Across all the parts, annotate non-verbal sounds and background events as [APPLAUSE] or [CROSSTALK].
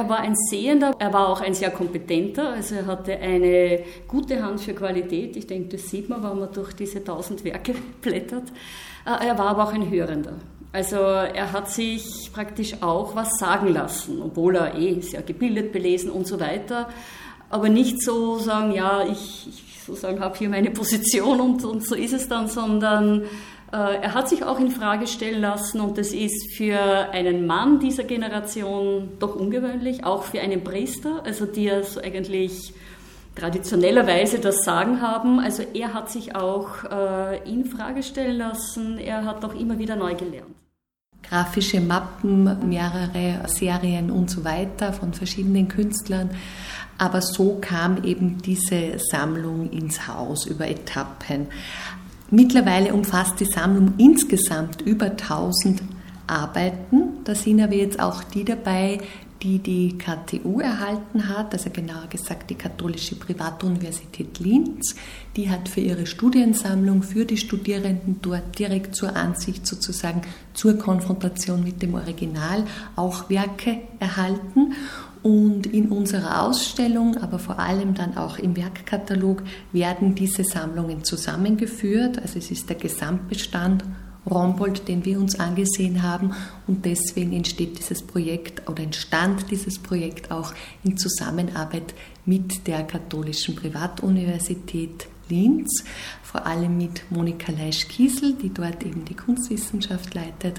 er war ein Sehender, er war auch ein sehr kompetenter, also er hatte eine gute Hand für Qualität. Ich denke, das sieht man, wenn man durch diese tausend Werke [LAUGHS] blättert. Äh, er war aber auch ein Hörender. Also er hat sich praktisch auch was sagen lassen, obwohl er eh sehr gebildet, belesen und so weiter. Aber nicht so sagen, ja, ich, ich sozusagen habe hier meine Position und, und so ist es dann, sondern er hat sich auch in Frage stellen lassen und das ist für einen Mann dieser Generation doch ungewöhnlich, auch für einen Priester, also die ja so eigentlich traditionellerweise das Sagen haben. Also er hat sich auch äh, in Frage stellen lassen, er hat auch immer wieder neu gelernt. Grafische Mappen, mehrere Serien und so weiter von verschiedenen Künstlern. Aber so kam eben diese Sammlung ins Haus über Etappen. Mittlerweile umfasst die Sammlung insgesamt über 1000 Arbeiten. Da sind aber jetzt auch die dabei, die die KTU erhalten hat, also genauer gesagt die Katholische Privatuniversität Linz. Die hat für ihre Studiensammlung, für die Studierenden dort direkt zur Ansicht sozusagen, zur Konfrontation mit dem Original auch Werke erhalten. Und in unserer Ausstellung, aber vor allem dann auch im Werkkatalog, werden diese Sammlungen zusammengeführt. Also es ist der Gesamtbestand Rombold, den wir uns angesehen haben. Und deswegen entsteht dieses Projekt oder entstand dieses Projekt auch in Zusammenarbeit mit der Katholischen Privatuniversität Linz, vor allem mit Monika Leisch-Kiesel, die dort eben die Kunstwissenschaft leitet.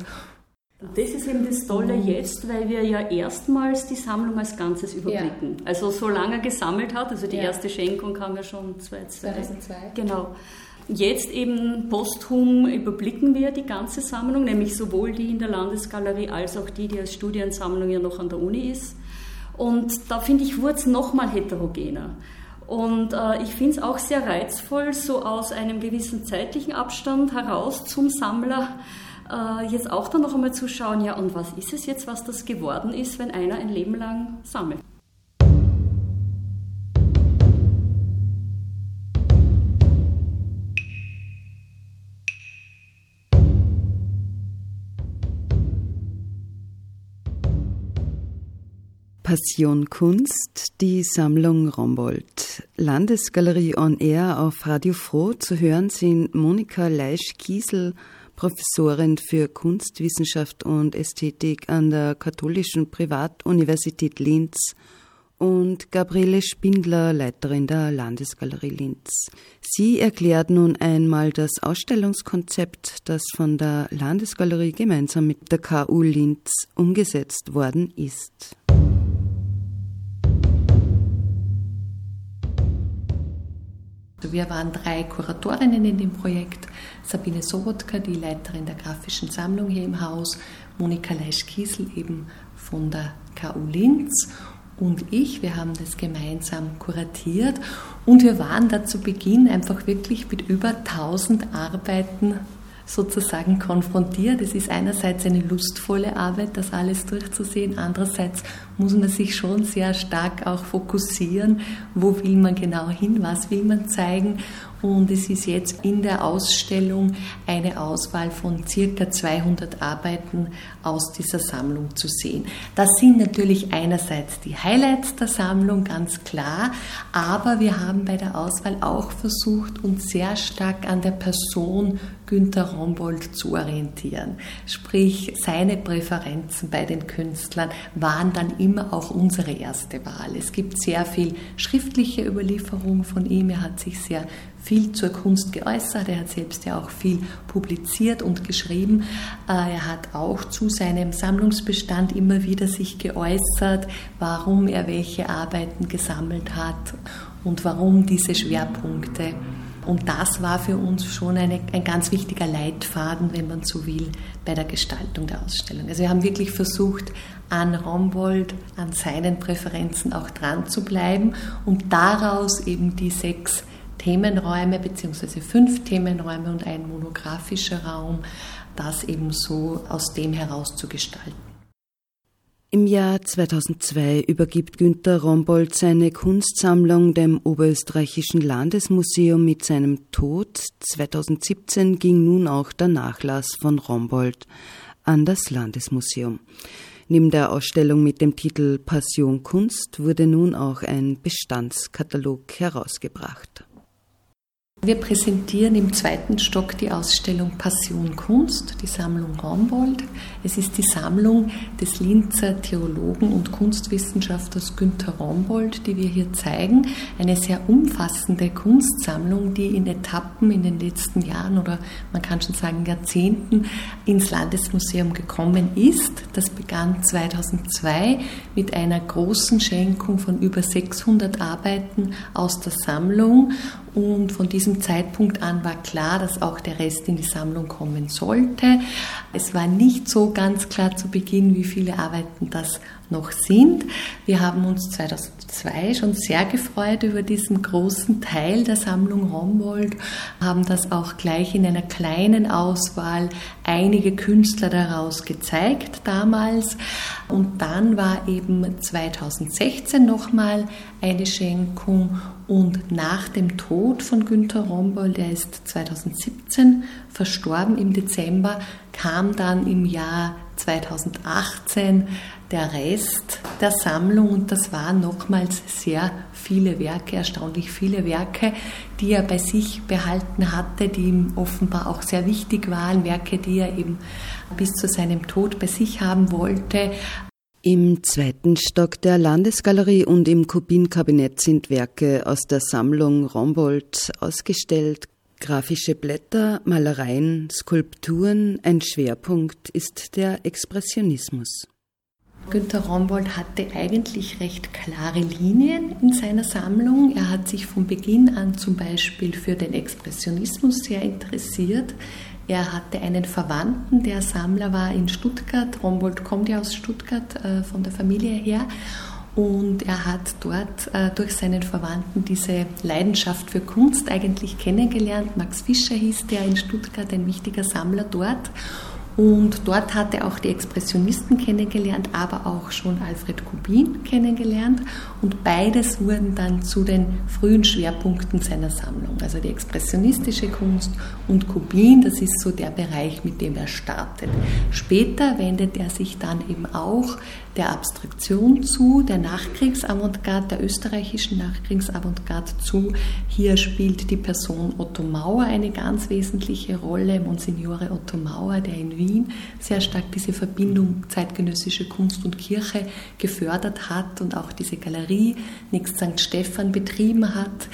Das ist eben das Tolle jetzt, weil wir ja erstmals die Sammlung als Ganzes überblicken. Ja. Also so lange gesammelt hat, also die ja. erste Schenkung kam ja schon 2002. Genau. Jetzt eben posthum überblicken wir die ganze Sammlung, nämlich sowohl die in der Landesgalerie als auch die, die als Studiensammlung ja noch an der Uni ist. Und da finde ich, wurde es nochmal heterogener. Und äh, ich finde es auch sehr reizvoll, so aus einem gewissen zeitlichen Abstand heraus zum Sammler äh, jetzt auch dann noch einmal zu schauen, ja, und was ist es jetzt, was das geworden ist, wenn einer ein Leben lang sammelt? Passion Kunst, die Sammlung Rombold. Landesgalerie on Air auf Radio Froh zu hören sind Monika Leisch-Kiesel, Professorin für Kunstwissenschaft und Ästhetik an der Katholischen Privatuniversität Linz und Gabriele Spindler, Leiterin der Landesgalerie Linz. Sie erklärt nun einmal das Ausstellungskonzept, das von der Landesgalerie gemeinsam mit der KU Linz umgesetzt worden ist. Wir waren drei Kuratorinnen in dem Projekt. Sabine Sobotka, die Leiterin der grafischen Sammlung hier im Haus, Monika Leisch-Kiesel eben von der KU Linz und ich, wir haben das gemeinsam kuratiert und wir waren da zu Beginn einfach wirklich mit über 1000 Arbeiten sozusagen konfrontiert. Es ist einerseits eine lustvolle Arbeit, das alles durchzusehen, andererseits muss man sich schon sehr stark auch fokussieren, wo will man genau hin, was will man zeigen. Und es ist jetzt in der Ausstellung eine Auswahl von circa 200 Arbeiten aus dieser Sammlung zu sehen. Das sind natürlich einerseits die Highlights der Sammlung, ganz klar, aber wir haben bei der Auswahl auch versucht, uns sehr stark an der Person Günter Rombold zu orientieren. Sprich, seine Präferenzen bei den Künstlern waren dann immer auch unsere erste Wahl. Es gibt sehr viel schriftliche Überlieferung von ihm. Er hat sich sehr viel zur Kunst geäußert. Er hat selbst ja auch viel publiziert und geschrieben. Äh, er hat auch zu seinem Sammlungsbestand immer wieder sich geäußert, warum er welche Arbeiten gesammelt hat und warum diese Schwerpunkte. Und das war für uns schon eine, ein ganz wichtiger Leitfaden, wenn man so will, bei der Gestaltung der Ausstellung. Also wir haben wirklich versucht, an Rombold, an seinen Präferenzen auch dran zu bleiben und daraus eben die sechs Themenräume beziehungsweise fünf Themenräume und ein monografischer Raum, das eben so aus dem heraus zu gestalten. Im Jahr 2002 übergibt Günter Rombold seine Kunstsammlung dem Oberösterreichischen Landesmuseum mit seinem Tod. 2017 ging nun auch der Nachlass von Rombold an das Landesmuseum. Neben der Ausstellung mit dem Titel Passion Kunst wurde nun auch ein Bestandskatalog herausgebracht. Wir präsentieren im zweiten Stock die Ausstellung Passion Kunst, die Sammlung Rombold. Es ist die Sammlung des Linzer Theologen und Kunstwissenschaftlers Günter Rombold, die wir hier zeigen. Eine sehr umfassende Kunstsammlung, die in Etappen in den letzten Jahren oder man kann schon sagen Jahrzehnten ins Landesmuseum gekommen ist. Das begann 2002 mit einer großen Schenkung von über 600 Arbeiten aus der Sammlung und von diesem Zeitpunkt an war klar, dass auch der Rest in die Sammlung kommen sollte. Es war nicht so ganz klar zu Beginn, wie viele Arbeiten das noch sind. Wir haben uns 2002 schon sehr gefreut über diesen großen Teil der Sammlung Rombold, haben das auch gleich in einer kleinen Auswahl einige Künstler daraus gezeigt damals. Und dann war eben 2016 nochmal eine Schenkung und nach dem Tod von Günter Rombold, der ist 2017 verstorben im Dezember, kam dann im Jahr 2018 der Rest der Sammlung und das waren nochmals sehr viele Werke, erstaunlich viele Werke, die er bei sich behalten hatte, die ihm offenbar auch sehr wichtig waren, Werke, die er eben bis zu seinem Tod bei sich haben wollte. Im zweiten Stock der Landesgalerie und im Kubin-Kabinett sind Werke aus der Sammlung Rombold ausgestellt. Grafische Blätter, Malereien, Skulpturen, ein Schwerpunkt ist der Expressionismus. Günter Rombold hatte eigentlich recht klare Linien in seiner Sammlung. Er hat sich von Beginn an zum Beispiel für den Expressionismus sehr interessiert. Er hatte einen Verwandten, der Sammler war in Stuttgart. Rombold kommt ja aus Stuttgart äh, von der Familie her. Und er hat dort äh, durch seinen Verwandten diese Leidenschaft für Kunst eigentlich kennengelernt. Max Fischer hieß der in Stuttgart, ein wichtiger Sammler dort. Und dort hat er auch die Expressionisten kennengelernt, aber auch schon Alfred Kubin kennengelernt. Und beides wurden dann zu den frühen Schwerpunkten seiner Sammlung. Also die expressionistische Kunst und Kubin, das ist so der Bereich, mit dem er startet. Später wendet er sich dann eben auch der Abstraktion zu, der Nachkriegsavantgarde, der österreichischen Nachkriegsavantgarde zu. Hier spielt die Person Otto Mauer eine ganz wesentliche Rolle, Monsignore Otto Mauer, der in Wien sehr stark diese Verbindung zeitgenössische Kunst und Kirche gefördert hat und auch diese Galerie Nix St. Stephan betrieben hat.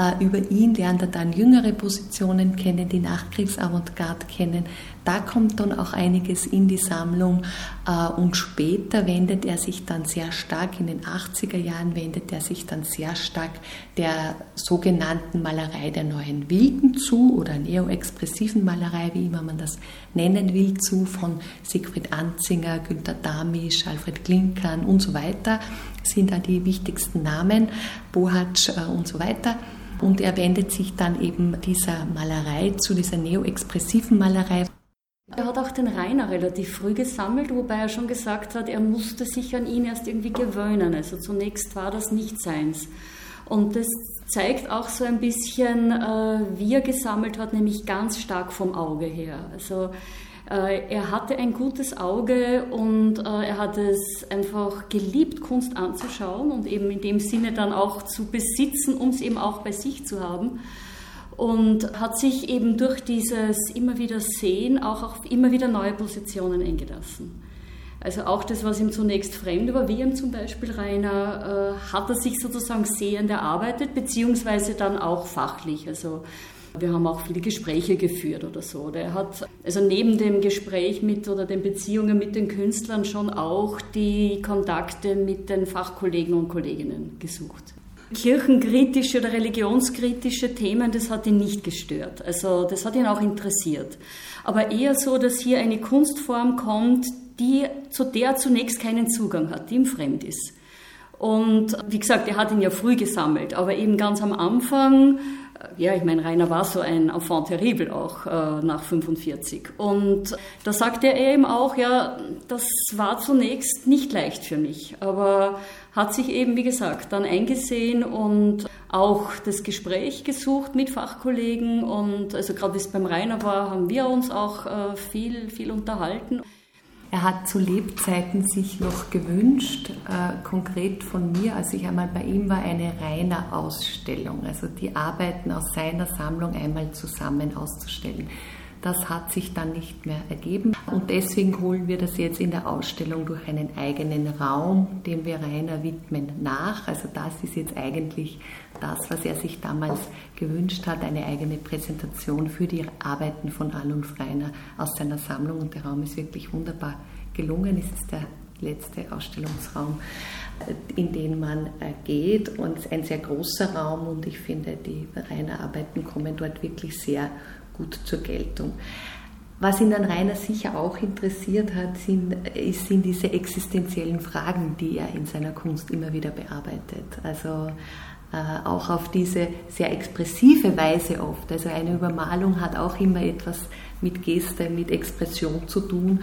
Äh, über ihn lernt er dann jüngere Positionen kennen, die Nachkriegsavantgarde kennen. Da kommt dann auch einiges in die Sammlung äh, und später wendet er sich dann sehr stark, in den 80er Jahren wendet er sich dann sehr stark der sogenannten Malerei der neuen Wilden zu oder neoexpressiven Malerei, wie immer man das nennen will, zu von Siegfried Anzinger, Günter Damisch, Alfred Klinkern und so weiter sind da die wichtigsten Namen, Bohatsch äh, und so weiter. Und er wendet sich dann eben dieser Malerei zu, dieser neoexpressiven Malerei. Er hat auch den Rainer relativ früh gesammelt, wobei er schon gesagt hat, er musste sich an ihn erst irgendwie gewöhnen. Also zunächst war das nicht seins. Und das zeigt auch so ein bisschen, äh, wie er gesammelt hat, nämlich ganz stark vom Auge her. Also er hatte ein gutes Auge und äh, er hat es einfach geliebt, Kunst anzuschauen und eben in dem Sinne dann auch zu besitzen, um es eben auch bei sich zu haben und hat sich eben durch dieses immer wieder Sehen auch auf immer wieder neue Positionen eingelassen. Also auch das, was ihm zunächst fremd war, wie ihm zum Beispiel Rainer, äh, hat er sich sozusagen sehend erarbeitet, beziehungsweise dann auch fachlich. Also wir haben auch viele Gespräche geführt oder so. Er hat also neben dem Gespräch mit oder den Beziehungen mit den Künstlern schon auch die Kontakte mit den Fachkollegen und Kolleginnen gesucht kirchenkritische oder religionskritische Themen, das hat ihn nicht gestört. Also das hat ihn auch interessiert. Aber eher so, dass hier eine Kunstform kommt, die zu der zunächst keinen Zugang hat, die ihm fremd ist. Und wie gesagt, er hat ihn ja früh gesammelt, aber eben ganz am Anfang ja, ich meine, Rainer war so ein Enfant terrible auch äh, nach 45. Und da sagte er eben auch, ja, das war zunächst nicht leicht für mich, aber hat sich eben, wie gesagt, dann eingesehen und auch das Gespräch gesucht mit Fachkollegen und also gerade wie es beim Rainer war, haben wir uns auch äh, viel, viel unterhalten. Er hat zu Lebzeiten sich noch gewünscht, äh, konkret von mir, als ich einmal bei ihm war, eine reine Ausstellung, also die Arbeiten aus seiner Sammlung einmal zusammen auszustellen. Das hat sich dann nicht mehr ergeben und deswegen holen wir das jetzt in der Ausstellung durch einen eigenen Raum, dem wir Rainer widmen, nach. Also das ist jetzt eigentlich das, was er sich damals gewünscht hat, eine eigene Präsentation für die Arbeiten von Alun Rainer aus seiner Sammlung und der Raum ist wirklich wunderbar gelungen. Es ist der letzte Ausstellungsraum, in den man äh, geht und ein sehr großer Raum und ich finde, die Rainer Arbeiten kommen dort wirklich sehr gut zur Geltung. Was ihn dann Rainer sicher auch interessiert hat, sind, sind diese existenziellen Fragen, die er in seiner Kunst immer wieder bearbeitet. Also äh, auch auf diese sehr expressive Weise oft. Also eine Übermalung hat auch immer etwas mit Geste, mit Expression zu tun.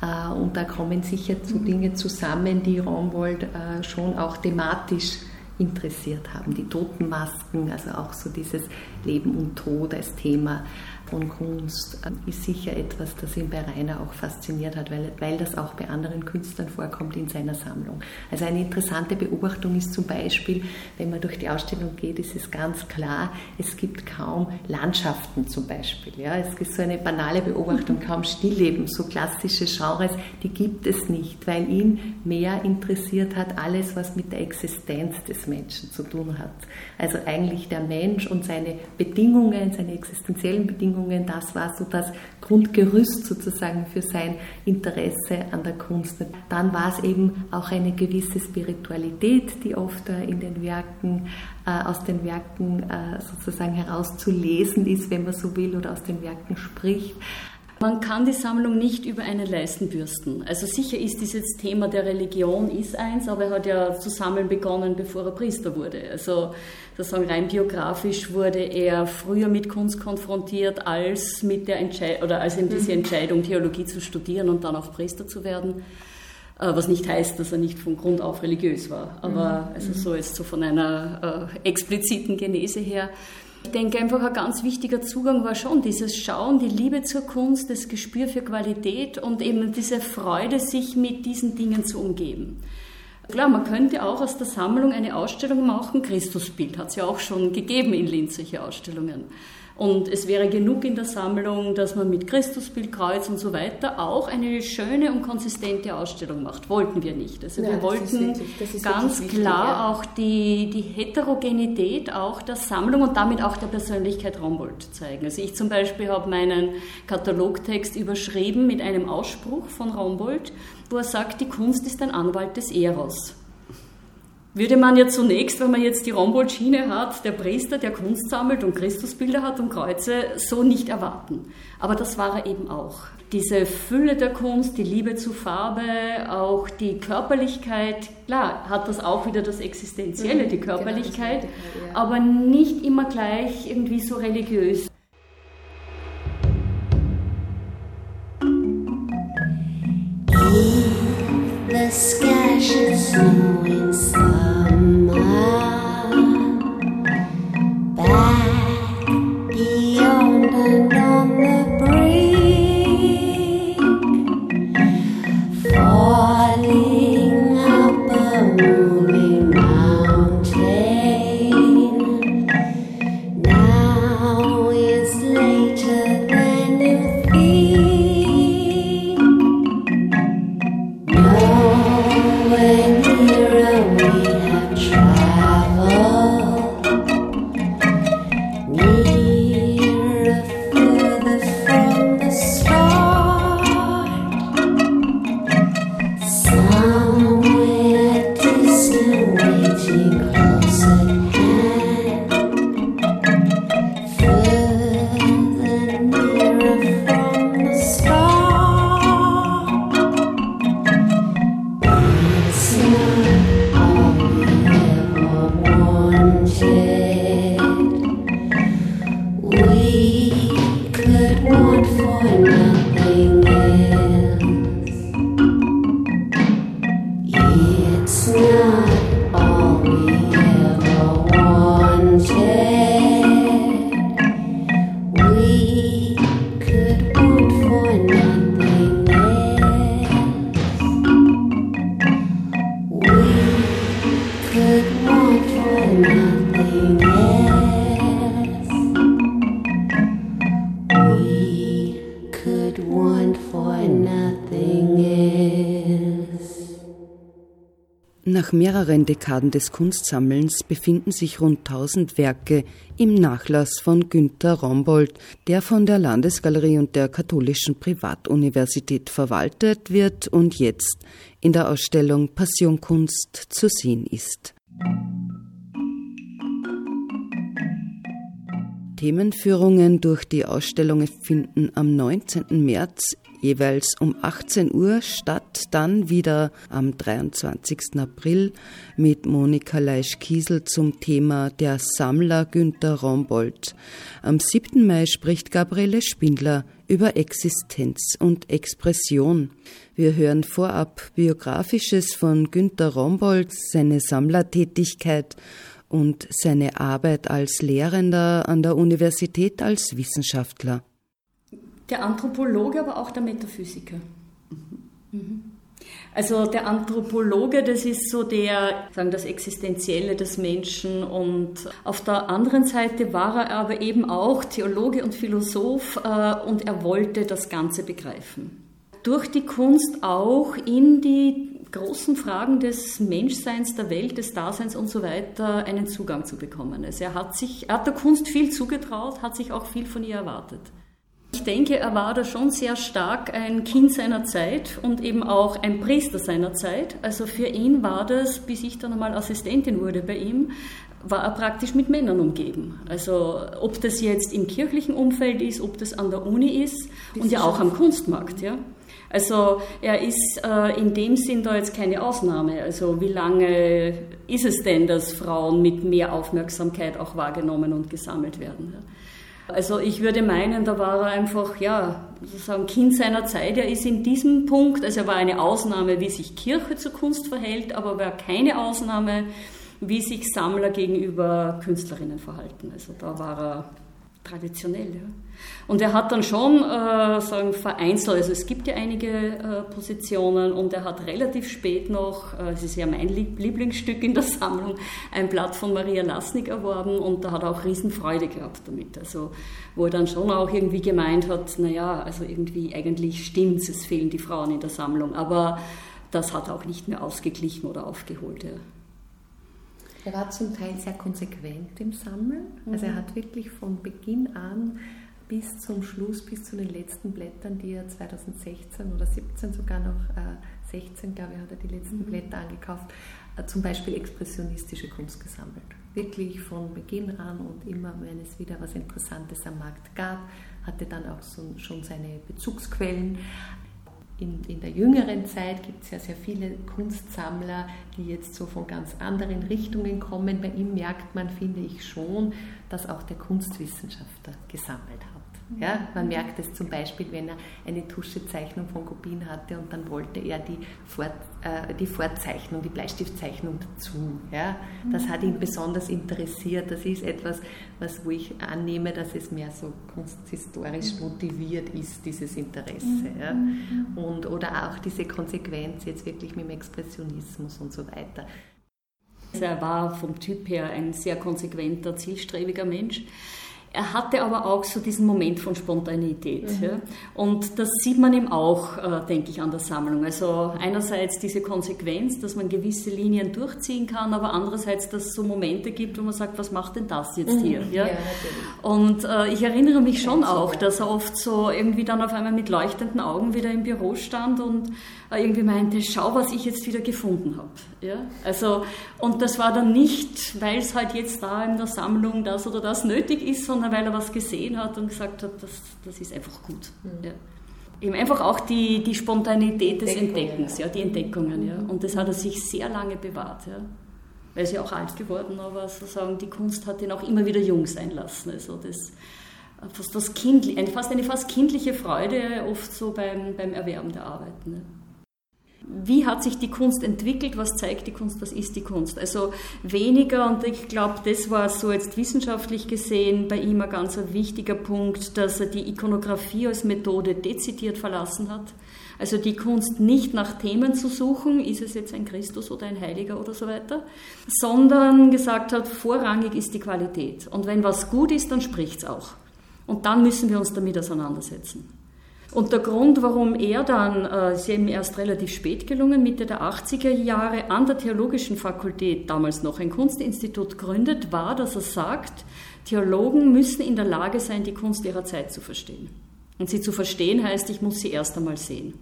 Äh, und da kommen sicher so mhm. Dinge zusammen, die Romwold äh, schon auch thematisch interessiert haben. Die Totenmasken, also auch so dieses Leben und Tod als Thema von Kunst äh, ist sicher etwas, das ihn bei Rainer auch fasziniert hat, weil, weil das auch bei anderen Künstlern vorkommt in seiner Sammlung. Also eine interessante Beobachtung ist zum Beispiel, wenn man durch die Ausstellung geht, ist es ganz klar, es gibt kaum Landschaften zum Beispiel. Ja, es ist so eine banale Beobachtung, kaum Stillleben, so klassische Genres, die gibt es nicht, weil ihn mehr interessiert hat alles, was mit der Existenz des Menschen zu tun hat. Also eigentlich der Mensch und seine Bedingungen, seine existenziellen Bedingungen, Bedingungen, das war so das Grundgerüst sozusagen für sein Interesse an der Kunst. Dann war es eben auch eine gewisse Spiritualität, die oft in den Werken, äh, aus den Werken äh, sozusagen herauszulesen ist, wenn man so will, oder aus den Werken spricht. Man kann die Sammlung nicht über einen Leisten bürsten. Also sicher ist dieses Thema der Religion ist eins, aber er hat ja zu sammeln begonnen, bevor er Priester wurde. Also sozusagen rein biografisch wurde er früher mit Kunst konfrontiert als mit der Entscheidung oder als in diese mhm. Entscheidung Theologie zu studieren und dann auch Priester zu werden. Äh, was nicht heißt, dass er nicht von Grund auf religiös war, aber mhm. also so ist so von einer äh, expliziten Genese her. Ich denke einfach, ein ganz wichtiger Zugang war schon dieses Schauen, die Liebe zur Kunst, das Gespür für Qualität und eben diese Freude, sich mit diesen Dingen zu umgeben. Klar, man könnte auch aus der Sammlung eine Ausstellung machen. Christusbild hat es ja auch schon gegeben in Linz, solche Ausstellungen. Und es wäre genug in der Sammlung, dass man mit Christusbild, Kreuz und so weiter auch eine schöne und konsistente Ausstellung macht. Wollten wir nicht. Also ja, wir wollten wirklich, ganz wichtig, klar ja. auch die, die Heterogenität auch der Sammlung und damit auch der Persönlichkeit Rombold zeigen. Also ich zum Beispiel habe meinen Katalogtext überschrieben mit einem Ausspruch von Rombold, wo er sagt, die Kunst ist ein Anwalt des Eros würde man ja zunächst, wenn man jetzt die Rombold-Schiene hat, der Priester, der Kunst sammelt und Christusbilder hat und Kreuze, so nicht erwarten. Aber das war er eben auch. Diese Fülle der Kunst, die Liebe zu Farbe, auch die Körperlichkeit, klar, hat das auch wieder das Existenzielle, mhm, die genau, Körperlichkeit, aber nicht immer gleich irgendwie so religiös. The sky should snow in summer. Nach mehreren Dekaden des Kunstsammelns befinden sich rund 1000 Werke im Nachlass von Günter Rombold, der von der Landesgalerie und der Katholischen Privatuniversität verwaltet wird und jetzt in der Ausstellung Passionkunst zu sehen ist. Themenführungen durch die Ausstellungen finden am 19. März jeweils um 18 Uhr statt, dann wieder am 23. April mit Monika Leisch-Kiesel zum Thema Der Sammler Günter Rombold. Am 7. Mai spricht Gabriele Spindler über Existenz und Expression. Wir hören vorab Biografisches von Günter Rombold, seine Sammlertätigkeit und seine Arbeit als Lehrender an der Universität als Wissenschaftler. Der Anthropologe, aber auch der Metaphysiker. Mhm. Also der Anthropologe, das ist so der, sagen das Existenzielle des Menschen und auf der anderen Seite war er aber eben auch Theologe und Philosoph äh, und er wollte das Ganze begreifen. Durch die Kunst auch in die großen Fragen des Menschseins, der Welt, des Daseins und so weiter einen Zugang zu bekommen. Also er hat sich, er hat der Kunst viel zugetraut, hat sich auch viel von ihr erwartet. Ich denke, er war da schon sehr stark ein Kind seiner Zeit und eben auch ein Priester seiner Zeit. Also für ihn war das, bis ich dann einmal Assistentin wurde bei ihm, war er praktisch mit Männern umgeben. Also ob das jetzt im kirchlichen Umfeld ist, ob das an der Uni ist und ja auch am Kunstmarkt. Ja. Also er ist äh, in dem Sinn da jetzt keine Ausnahme. Also wie lange ist es denn, dass Frauen mit mehr Aufmerksamkeit auch wahrgenommen und gesammelt werden? Ja. Also ich würde meinen, da war er einfach, ja, sozusagen Kind seiner Zeit. Er ist in diesem Punkt, also er war eine Ausnahme, wie sich Kirche zur Kunst verhält, aber war keine Ausnahme, wie sich Sammler gegenüber Künstlerinnen verhalten. Also da war er traditionell. Ja. Und er hat dann schon äh, sagen, vereinzelt, also es gibt ja einige äh, Positionen und er hat relativ spät noch, äh, es ist ja mein Lieblingsstück in der Sammlung, ein Blatt von Maria Lasnik erworben und da hat er auch Riesenfreude gehabt damit. Also wo er dann schon auch irgendwie gemeint hat, naja, also irgendwie eigentlich stimmt's, es fehlen die Frauen in der Sammlung, aber das hat er auch nicht mehr ausgeglichen oder aufgeholt. Ja. Er war zum Teil sehr konsequent im Sammeln. Also er mhm. hat wirklich von Beginn an bis zum Schluss, bis zu den letzten Blättern, die er 2016 oder 17 sogar noch, äh, 16 glaube ich, hat er die letzten mhm. Blätter angekauft, äh, zum Beispiel expressionistische Kunst gesammelt. Wirklich von Beginn an und immer, wenn es wieder was Interessantes am Markt gab, hatte dann auch so, schon seine Bezugsquellen in, in der jüngeren Zeit gibt es ja sehr viele Kunstsammler, die jetzt so von ganz anderen Richtungen kommen. Bei ihm merkt man, finde ich schon, dass auch der Kunstwissenschaftler gesammelt hat. Ja, man merkt es zum Beispiel, wenn er eine Tuschezeichnung von Kopien hatte und dann wollte er die, Fort, äh, die Vorzeichnung, die Bleistiftzeichnung dazu. Ja. Das hat ihn besonders interessiert. Das ist etwas, was, wo ich annehme, dass es mehr so kunsthistorisch motiviert ist, dieses Interesse. Ja. Und, oder auch diese Konsequenz jetzt wirklich mit dem Expressionismus und so weiter. Er war vom Typ her ein sehr konsequenter, zielstrebiger Mensch. Er hatte aber auch so diesen Moment von Spontanität. Mhm. Ja. Und das sieht man ihm auch, äh, denke ich, an der Sammlung. Also einerseits diese Konsequenz, dass man gewisse Linien durchziehen kann, aber andererseits, dass es so Momente gibt, wo man sagt, was macht denn das jetzt mhm. hier? Ja? ja und äh, ich erinnere mich schon auch, dass er oft so irgendwie dann auf einmal mit leuchtenden Augen wieder im Büro stand und äh, irgendwie meinte, schau, was ich jetzt wieder gefunden habe. Ja? Also, und das war dann nicht, weil es halt jetzt da in der Sammlung das oder das nötig ist, sondern weil er was gesehen hat und gesagt hat, das, das ist einfach gut. Mhm. Ja. Eben einfach auch die, die Spontanität des Entdeckens, ja, die Entdeckungen. Ja. Und das hat er sich sehr lange bewahrt. Ja. Er ist ja auch alt geworden, aber sozusagen die Kunst hat ihn auch immer wieder jung sein lassen. Also das, fast, das kind, fast eine fast kindliche Freude oft so beim, beim Erwerben der Arbeiten. Ja wie hat sich die Kunst entwickelt, was zeigt die Kunst, was ist die Kunst. Also weniger, und ich glaube, das war so jetzt wissenschaftlich gesehen bei ihm ein ganz wichtiger Punkt, dass er die Ikonografie als Methode dezidiert verlassen hat. Also die Kunst nicht nach Themen zu suchen, ist es jetzt ein Christus oder ein Heiliger oder so weiter, sondern gesagt hat, vorrangig ist die Qualität. Und wenn was gut ist, dann spricht es auch. Und dann müssen wir uns damit auseinandersetzen. Und der Grund, warum er dann, äh, ist ihm erst relativ spät gelungen, Mitte der 80er Jahre an der Theologischen Fakultät, damals noch ein Kunstinstitut, gründet, war, dass er sagt, Theologen müssen in der Lage sein, die Kunst ihrer Zeit zu verstehen. Und sie zu verstehen heißt, ich muss sie erst einmal sehen.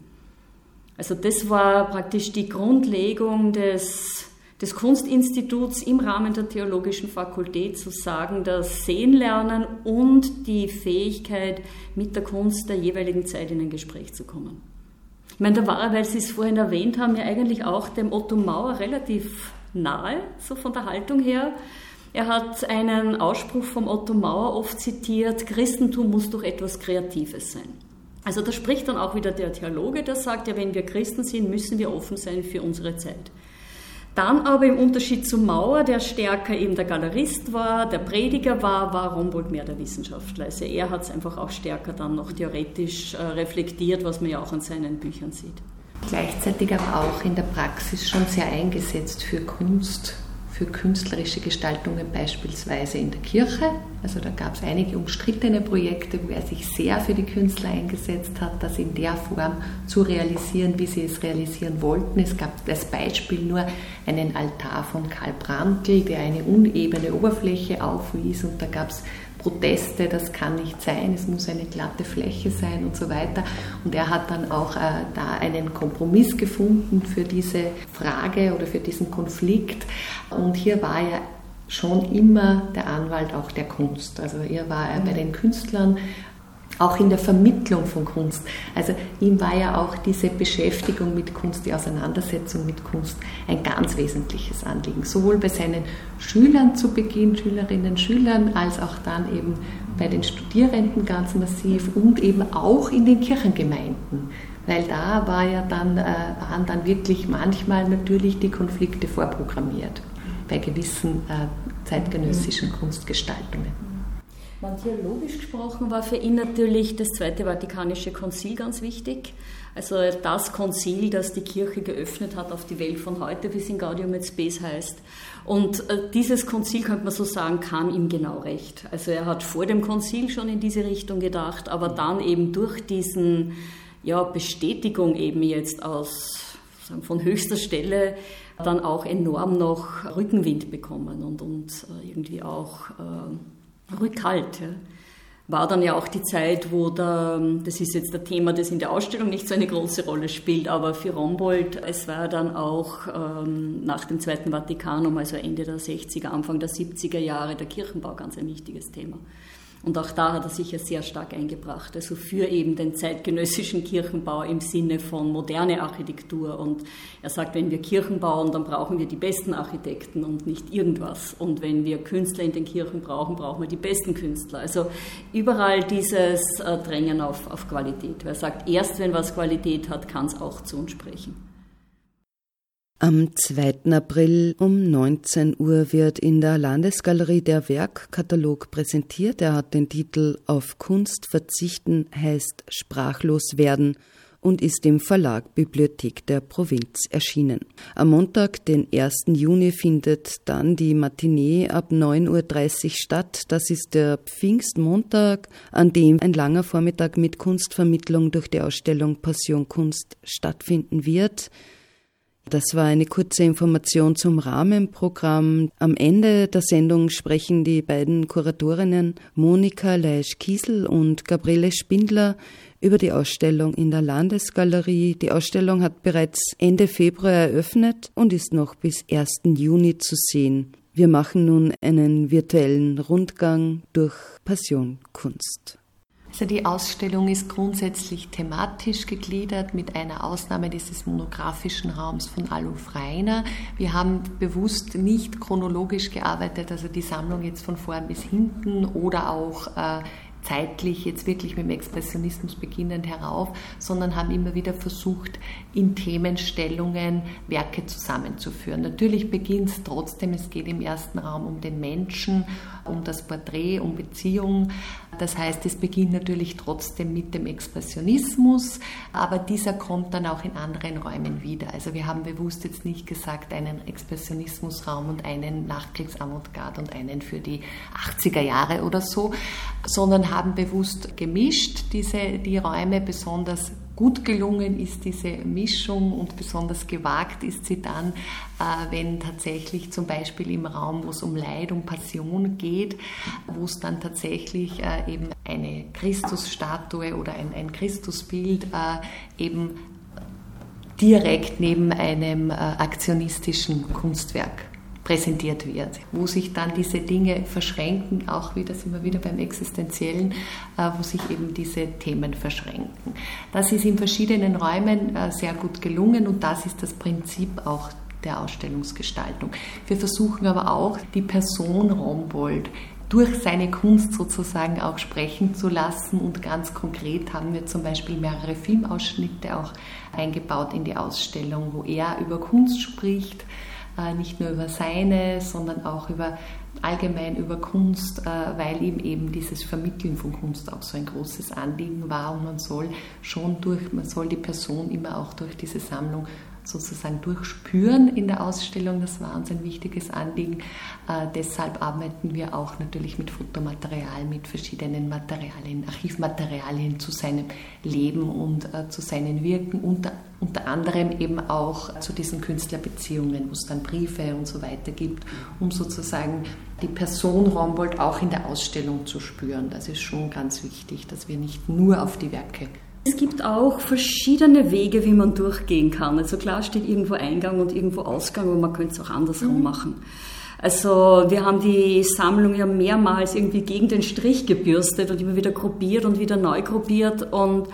Also das war praktisch die Grundlegung des, des Kunstinstituts im Rahmen der Theologischen Fakultät zu sagen, dass Sehen lernen und die Fähigkeit, mit der Kunst der jeweiligen Zeit in ein Gespräch zu kommen. Ich meine, da war er, weil Sie es vorhin erwähnt haben, ja eigentlich auch dem Otto Mauer relativ nahe, so von der Haltung her. Er hat einen Ausspruch vom Otto Mauer oft zitiert, Christentum muss doch etwas Kreatives sein. Also da spricht dann auch wieder der Theologe, der sagt, ja, wenn wir Christen sind, müssen wir offen sein für unsere Zeit. Dann aber im Unterschied zu Mauer, der stärker eben der Galerist war, der Prediger war, war Rombold mehr der Wissenschaftler. Also er hat es einfach auch stärker dann noch theoretisch äh, reflektiert, was man ja auch an seinen Büchern sieht. Gleichzeitig aber auch in der Praxis schon sehr eingesetzt für Kunst für künstlerische Gestaltungen beispielsweise in der Kirche. Also da gab es einige umstrittene Projekte, wo er sich sehr für die Künstler eingesetzt hat, das in der Form zu realisieren, wie sie es realisieren wollten. Es gab als Beispiel nur einen Altar von Karl Brandl, der eine unebene Oberfläche aufwies und da gab es Proteste, das kann nicht sein, es muss eine glatte Fläche sein und so weiter. Und er hat dann auch äh, da einen Kompromiss gefunden für diese Frage oder für diesen Konflikt. Und hier war er schon immer der Anwalt auch der Kunst. Also hier war er bei den Künstlern auch in der Vermittlung von Kunst. Also ihm war ja auch diese Beschäftigung mit Kunst, die Auseinandersetzung mit Kunst ein ganz wesentliches Anliegen. Sowohl bei seinen Schülern zu Beginn, Schülerinnen, Schülern, als auch dann eben bei den Studierenden ganz massiv und eben auch in den Kirchengemeinden. Weil da war ja dann, äh, waren dann wirklich manchmal natürlich die Konflikte vorprogrammiert bei gewissen äh, zeitgenössischen Kunstgestaltungen. Man theologisch gesprochen war für ihn natürlich das Zweite Vatikanische Konzil ganz wichtig. Also das Konzil, das die Kirche geöffnet hat auf die Welt von heute, wie es in Gaudium et Spes heißt. Und äh, dieses Konzil, könnte man so sagen, kam ihm genau recht. Also er hat vor dem Konzil schon in diese Richtung gedacht, aber dann eben durch diesen ja, Bestätigung eben jetzt aus sagen, von höchster Stelle dann auch enorm noch Rückenwind bekommen und, und äh, irgendwie auch äh, Rückhalt. Ja. War dann ja auch die Zeit, wo der, das ist jetzt der Thema, das in der Ausstellung nicht so eine große Rolle spielt, aber für Rombold, es war dann auch ähm, nach dem Zweiten Vatikanum, also Ende der 60er, Anfang der 70er Jahre, der Kirchenbau ganz ein wichtiges Thema. Und auch da hat er sich ja sehr stark eingebracht, also für eben den zeitgenössischen Kirchenbau im Sinne von moderne Architektur. Und er sagt, wenn wir Kirchen bauen, dann brauchen wir die besten Architekten und nicht irgendwas. Und wenn wir Künstler in den Kirchen brauchen, brauchen wir die besten Künstler. Also überall dieses äh, Drängen auf, auf Qualität. Er sagt, erst wenn was Qualität hat, kann es auch zu uns sprechen. Am 2. April um 19 Uhr wird in der Landesgalerie der Werkkatalog präsentiert. Er hat den Titel Auf Kunst verzichten heißt sprachlos werden und ist im Verlag Bibliothek der Provinz erschienen. Am Montag, den 1. Juni, findet dann die Matinee ab 9.30 Uhr statt. Das ist der Pfingstmontag, an dem ein langer Vormittag mit Kunstvermittlung durch die Ausstellung Passion Kunst stattfinden wird. Das war eine kurze Information zum Rahmenprogramm. Am Ende der Sendung sprechen die beiden Kuratorinnen Monika Leisch-Kiesel und Gabriele Spindler über die Ausstellung in der Landesgalerie. Die Ausstellung hat bereits Ende Februar eröffnet und ist noch bis 1. Juni zu sehen. Wir machen nun einen virtuellen Rundgang durch Passionkunst. Also die Ausstellung ist grundsätzlich thematisch gegliedert mit einer Ausnahme dieses monografischen Raums von Aluf Reiner. Wir haben bewusst nicht chronologisch gearbeitet, also die Sammlung jetzt von vorn bis hinten oder auch äh, zeitlich jetzt wirklich mit dem Expressionismus beginnend herauf, sondern haben immer wieder versucht, in Themenstellungen Werke zusammenzuführen. Natürlich beginnt es trotzdem, es geht im ersten Raum um den Menschen, um das Porträt, um Beziehung, Das heißt, es beginnt natürlich trotzdem mit dem Expressionismus, aber dieser kommt dann auch in anderen Räumen wieder. Also wir haben bewusst jetzt nicht gesagt, einen Expressionismusraum und einen Nachkriegsavantgarde und einen für die 80er Jahre oder so, sondern haben bewusst gemischt diese, die Räume besonders Gut gelungen ist diese Mischung und besonders gewagt ist sie dann, äh, wenn tatsächlich zum Beispiel im Raum, wo es um Leid, um Passion geht, wo es dann tatsächlich äh, eben eine Christusstatue oder ein, ein Christusbild äh, eben direkt neben einem aktionistischen Kunstwerk präsentiert wird, wo sich dann diese Dinge verschränken, auch wieder sind wir wieder beim Existenziellen, äh, wo sich eben diese Themen verschränken. Das ist in verschiedenen Räumen äh, sehr gut gelungen und das ist das Prinzip auch der Ausstellungsgestaltung. Wir versuchen aber auch, die Person Rombold durch seine Kunst sozusagen auch sprechen zu lassen. Und ganz konkret haben wir zum Beispiel mehrere Filmausschnitte auch eingebaut in die Ausstellung, wo er über Kunst spricht, nicht nur über seine, sondern auch über allgemein über Kunst, äh, weil ihm eben dieses Vermitteln von Kunst auch so ein großes Anliegen war und man soll schon durch, man soll die Person immer auch durch diese Sammlung sozusagen durchspüren in der Ausstellung. Das war uns ein wichtiges Anliegen. Äh, deshalb arbeiten wir auch natürlich mit Fotomaterial, mit verschiedenen Materialien, Archivmaterialien zu seinem Leben und äh, zu seinen Wirken, unter, unter anderem eben auch zu diesen Künstlerbeziehungen, wo es dann Briefe und so weiter gibt, um sozusagen die Person Rombold auch in der Ausstellung zu spüren. Das ist schon ganz wichtig, dass wir nicht nur auf die Werke es gibt auch verschiedene Wege, wie man durchgehen kann. Also klar steht irgendwo Eingang und irgendwo Ausgang, aber man könnte es auch andersrum mhm. machen. Also wir haben die Sammlung ja mehrmals irgendwie gegen den Strich gebürstet und immer wieder gruppiert und wieder neu gruppiert und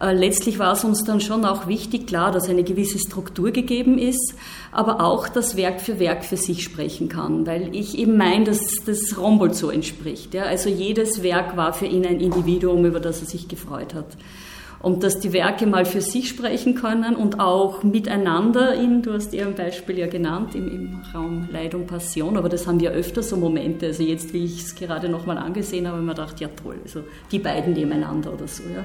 äh, letztlich war es uns dann schon auch wichtig, klar, dass eine gewisse Struktur gegeben ist, aber auch, dass Werk für Werk für sich sprechen kann, weil ich eben meine, dass das Rombold so entspricht. Ja? Also jedes Werk war für ihn ein Individuum, über das er sich gefreut hat und dass die Werke mal für sich sprechen können und auch miteinander in, du hast eher ein Beispiel ja genannt, im, im Raum Leid und Passion, aber das haben wir öfter so Momente, also jetzt, wie ich es gerade nochmal angesehen habe, habe ich mir gedacht, ja toll, also die beiden nebeneinander oder so, ja.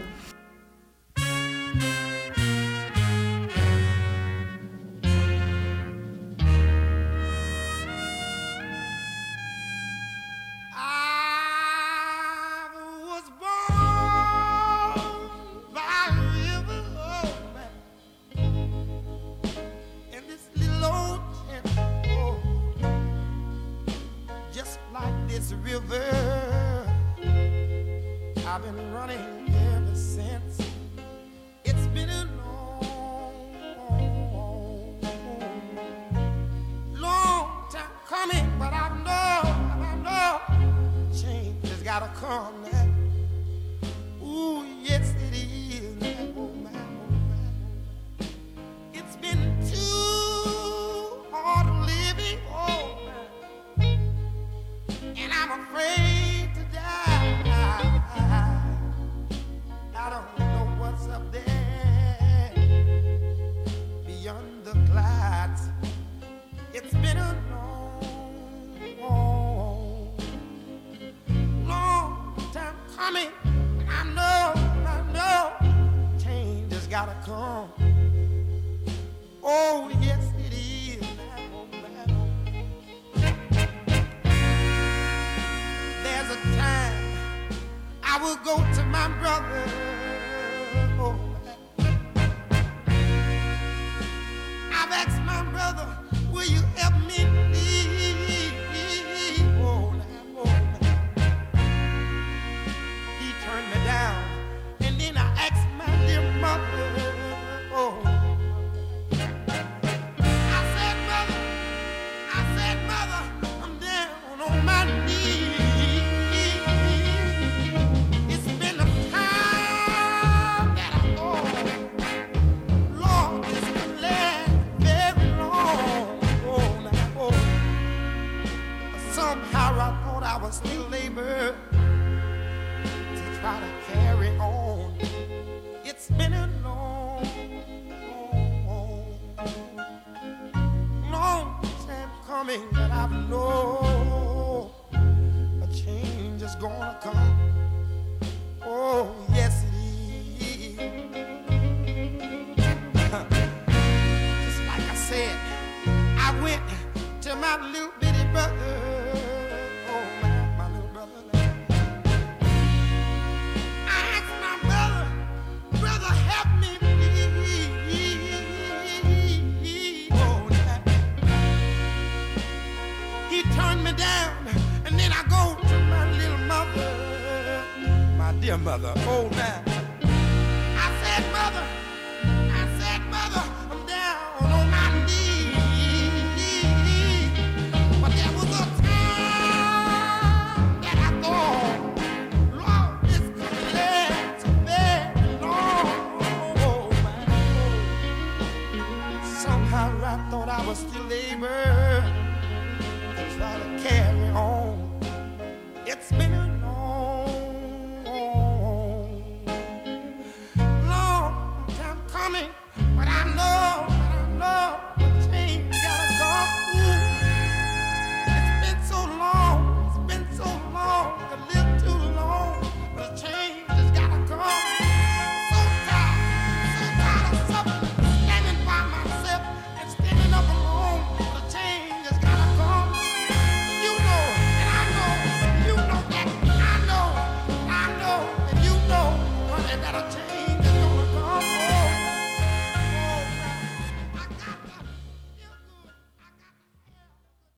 gotta come. Oh, yes, it is. There's a time I will go to my brother. I thought I was still able to try to carry on. It's been a long, long, long time coming that I've known a change is gonna come. Oh, yes, it is. [LAUGHS] Just like I said, I went to my little bitty brother. Dear mother. Oh, now.